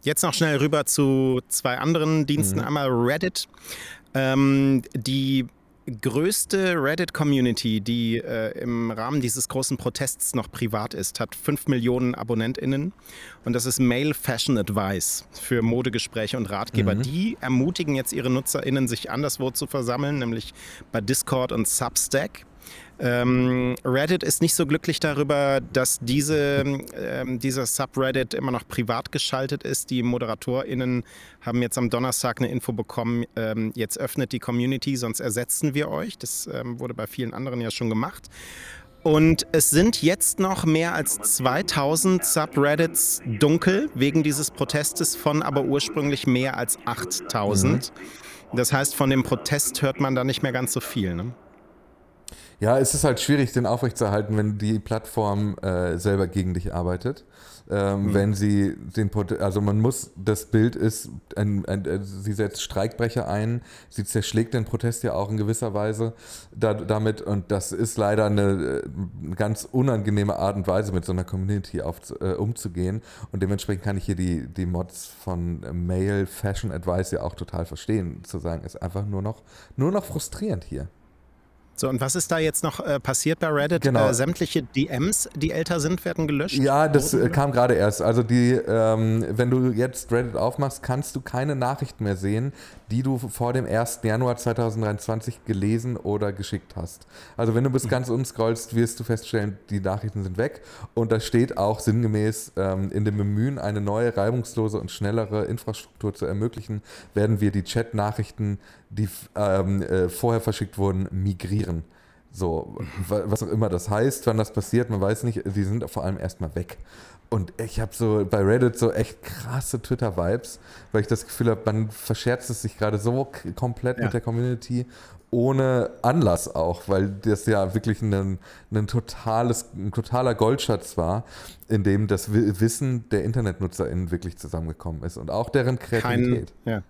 Jetzt noch schnell rüber zu zwei anderen Diensten. Mhm. Einmal Reddit. Ähm, die größte Reddit-Community, die äh, im Rahmen dieses großen Protests noch privat ist, hat 5 Millionen AbonnentInnen. Und das ist Male Fashion Advice für Modegespräche und Ratgeber. Mhm. Die ermutigen jetzt ihre NutzerInnen, sich anderswo zu versammeln, nämlich bei Discord und Substack. Ähm, Reddit ist nicht so glücklich darüber, dass diese, ähm, dieser Subreddit immer noch privat geschaltet ist. Die ModeratorInnen haben jetzt am Donnerstag eine Info bekommen, ähm, jetzt öffnet die Community, sonst ersetzen wir euch. Das ähm, wurde bei vielen anderen ja schon gemacht. Und es sind jetzt noch mehr als 2000 Subreddits dunkel wegen dieses Protestes von aber ursprünglich mehr als 8000. Mhm. Das heißt, von dem Protest hört man da nicht mehr ganz so viel. Ne? Ja, es ist halt schwierig, den aufrechtzuerhalten, wenn die Plattform äh, selber gegen dich arbeitet. Ähm, mhm. Wenn sie den, also man muss, das Bild ist, ein, ein, ein, sie setzt Streikbrecher ein, sie zerschlägt den Protest ja auch in gewisser Weise da, damit und das ist leider eine, eine, ganz unangenehme Art und Weise, mit so einer Community auf, äh, umzugehen und dementsprechend kann ich hier die, die Mods von Mail Fashion Advice ja auch total verstehen, zu sagen, ist einfach nur noch, nur noch frustrierend hier. So, und was ist da jetzt noch äh, passiert bei Reddit? Genau. Äh, sämtliche DMs, die älter sind, werden gelöscht? Ja, das äh, kam gerade erst. Also die, ähm, wenn du jetzt Reddit aufmachst, kannst du keine Nachrichten mehr sehen, die du vor dem 1. Januar 2023 gelesen oder geschickt hast. Also wenn du bis ganz unten scrollst, wirst du feststellen, die Nachrichten sind weg. Und da steht auch sinngemäß, ähm, in dem Bemühen, eine neue, reibungslose und schnellere Infrastruktur zu ermöglichen, werden wir die Chat-Nachrichten, die ähm, äh, vorher verschickt wurden, migrieren. So, was auch immer das heißt, wann das passiert, man weiß nicht, die sind vor allem erstmal weg. Und ich habe so bei Reddit so echt krasse Twitter-Vibes, weil ich das Gefühl habe, man verscherzt es sich gerade so komplett ja. mit der Community, ohne Anlass auch, weil das ja wirklich ein, ein, totales, ein totaler Goldschatz war, in dem das Wissen der InternetnutzerInnen wirklich zusammengekommen ist und auch deren Kreativität. Kein, ja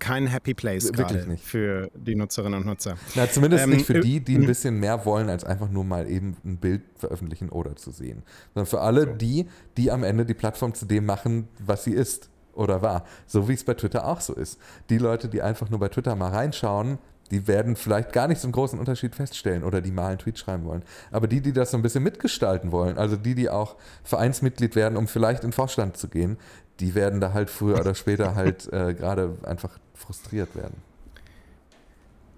kein Happy Place Wirklich nicht. für die Nutzerinnen und Nutzer. Na, zumindest ähm, nicht für die, die ein bisschen mehr wollen, als einfach nur mal eben ein Bild veröffentlichen oder zu sehen. Sondern für alle so. die, die am Ende die Plattform zu dem machen, was sie ist oder war. So wie es bei Twitter auch so ist. Die Leute, die einfach nur bei Twitter mal reinschauen, die werden vielleicht gar nicht so einen großen Unterschied feststellen oder die mal einen Tweet schreiben wollen. Aber die, die das so ein bisschen mitgestalten wollen, also die, die auch Vereinsmitglied werden, um vielleicht in Vorstand zu gehen, die werden da halt früher oder später halt äh, gerade einfach frustriert werden.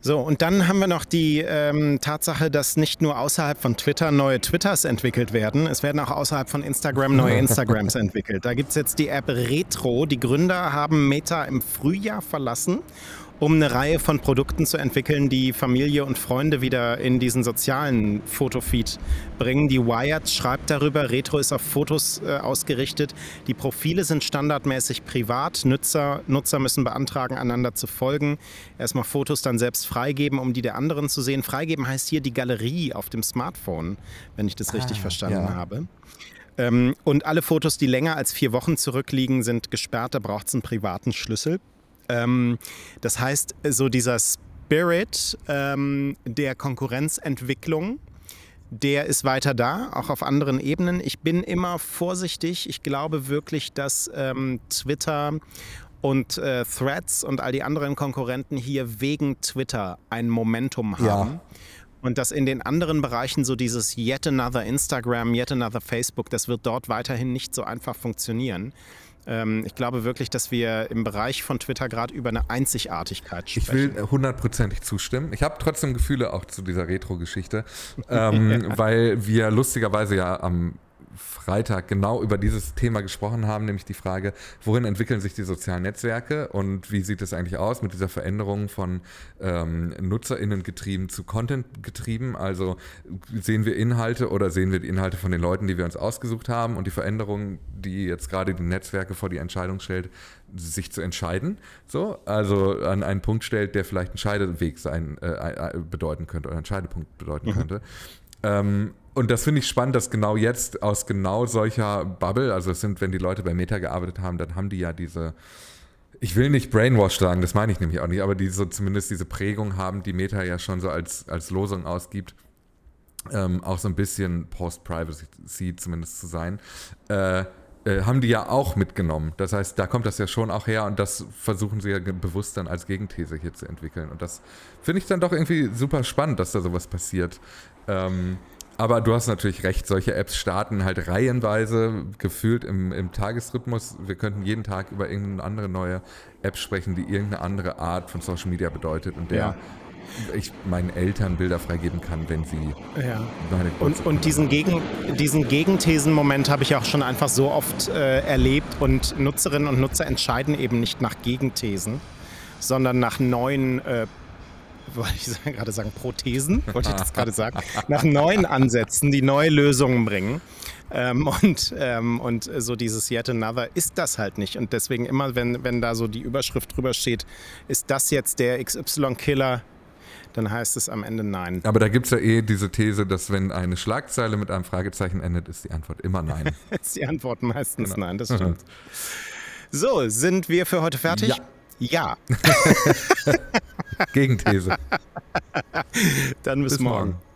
So, und dann haben wir noch die ähm, Tatsache, dass nicht nur außerhalb von Twitter neue Twitters entwickelt werden, es werden auch außerhalb von Instagram neue Instagrams entwickelt. Da gibt es jetzt die App Retro. Die Gründer haben Meta im Frühjahr verlassen um eine Reihe von Produkten zu entwickeln, die Familie und Freunde wieder in diesen sozialen Fotofeed bringen. Die Wired schreibt darüber, Retro ist auf Fotos äh, ausgerichtet. Die Profile sind standardmäßig privat. Nutzer, Nutzer müssen beantragen, einander zu folgen. Erstmal Fotos dann selbst freigeben, um die der anderen zu sehen. Freigeben heißt hier die Galerie auf dem Smartphone, wenn ich das ah, richtig verstanden ja. habe. Ähm, und alle Fotos, die länger als vier Wochen zurückliegen, sind gesperrt. Da braucht es einen privaten Schlüssel. Ähm, das heißt, so dieser Spirit ähm, der Konkurrenzentwicklung, der ist weiter da, auch auf anderen Ebenen. Ich bin immer vorsichtig. Ich glaube wirklich, dass ähm, Twitter und äh, Threads und all die anderen Konkurrenten hier wegen Twitter ein Momentum haben. Ja. Und dass in den anderen Bereichen so dieses Yet another Instagram, Yet another Facebook, das wird dort weiterhin nicht so einfach funktionieren. Ähm, ich glaube wirklich, dass wir im Bereich von Twitter gerade über eine Einzigartigkeit sprechen. Ich will hundertprozentig zustimmen. Ich habe trotzdem Gefühle auch zu dieser Retro-Geschichte, ähm, weil wir lustigerweise ja am Freitag genau über dieses Thema gesprochen haben, nämlich die Frage, worin entwickeln sich die sozialen Netzwerke und wie sieht es eigentlich aus mit dieser Veränderung von ähm, NutzerInnen getrieben zu Content getrieben? Also sehen wir Inhalte oder sehen wir die Inhalte von den Leuten, die wir uns ausgesucht haben und die Veränderung, die jetzt gerade die Netzwerke vor die Entscheidung stellt, sich zu entscheiden, so, also an einen Punkt stellt, der vielleicht ein Scheideweg sein äh, äh bedeuten könnte oder ein Scheidepunkt bedeuten mhm. könnte. Ähm, und das finde ich spannend, dass genau jetzt aus genau solcher Bubble, also es sind, wenn die Leute bei Meta gearbeitet haben, dann haben die ja diese, ich will nicht Brainwash sagen, das meine ich nämlich auch nicht, aber die so zumindest diese Prägung haben, die Meta ja schon so als, als Losung ausgibt, ähm, auch so ein bisschen Post-Privacy zumindest zu sein. Äh, äh, haben die ja auch mitgenommen. Das heißt, da kommt das ja schon auch her und das versuchen sie ja bewusst dann als Gegenthese hier zu entwickeln. Und das finde ich dann doch irgendwie super spannend, dass da sowas passiert. Ähm, aber du hast natürlich recht, solche Apps starten halt reihenweise, gefühlt im, im Tagesrhythmus. Wir könnten jeden Tag über irgendeine andere neue App sprechen, die irgendeine andere Art von Social Media bedeutet und der ja ich meinen Eltern Bilder freigeben kann, wenn sie ja. und, und diesen, Gegen, diesen Gegenthesenmoment habe ich auch schon einfach so oft äh, erlebt und Nutzerinnen und Nutzer entscheiden eben nicht nach Gegenthesen, sondern nach neuen äh, wollte ich gerade sagen, Prothesen, wollte ich das gerade sagen, nach neuen Ansätzen, die neue Lösungen bringen. Ähm, und, ähm, und so dieses Yet Another ist das halt nicht. Und deswegen immer, wenn, wenn da so die Überschrift drüber steht, ist das jetzt der XY-Killer, dann heißt es am Ende nein. Aber da gibt es ja eh diese These, dass wenn eine Schlagzeile mit einem Fragezeichen endet, ist die Antwort immer nein. ist die Antwort meistens genau. nein, das stimmt. so, sind wir für heute fertig? Ja. Ja. Gegenthese. Dann bis, bis morgen. morgen.